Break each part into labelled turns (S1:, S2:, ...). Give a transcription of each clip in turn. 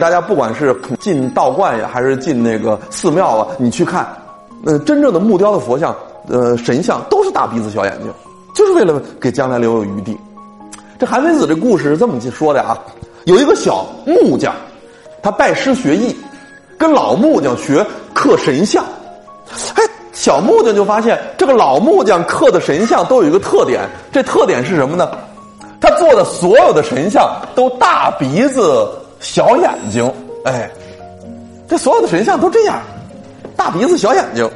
S1: 大家不管是进道观呀，还是进那个寺庙啊，你去看，呃，真正的木雕的佛像，呃，神像都是大鼻子小眼睛，就是为了给将来留有余地。这韩非子这故事是这么去说的啊，有一个小木匠，他拜师学艺，跟老木匠学刻神像，哎，小木匠就发现这个老木匠刻的神像都有一个特点，这特点是什么呢？他做的所有的神像都大鼻子。小眼睛，哎，这所有的神像都这样，大鼻子小眼睛。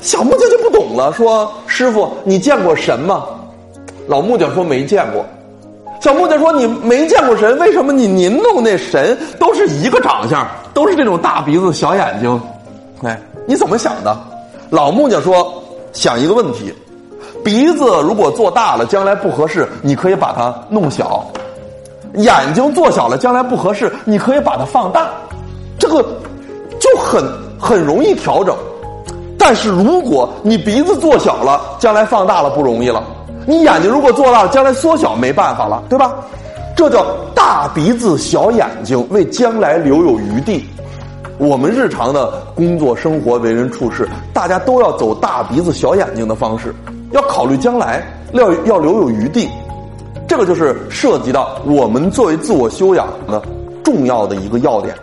S1: 小木匠就不懂了，说：“师傅，你见过神吗？”老木匠说：“没见过。”小木匠说：“你没见过神，为什么你您弄那神都是一个长相，都是这种大鼻子小眼睛？哎，你怎么想的？”老木匠说：“想一个问题，鼻子如果做大了，将来不合适，你可以把它弄小。”眼睛做小了，将来不合适，你可以把它放大，这个就很很容易调整。但是如果你鼻子做小了，将来放大了不容易了；你眼睛如果做大了，将来缩小没办法了，对吧？这叫大鼻子小眼睛，为将来留有余地。我们日常的工作、生活、为人处事，大家都要走大鼻子小眼睛的方式，要考虑将来，要要留有余地。这个就是涉及到我们作为自我修养的重要的一个要点。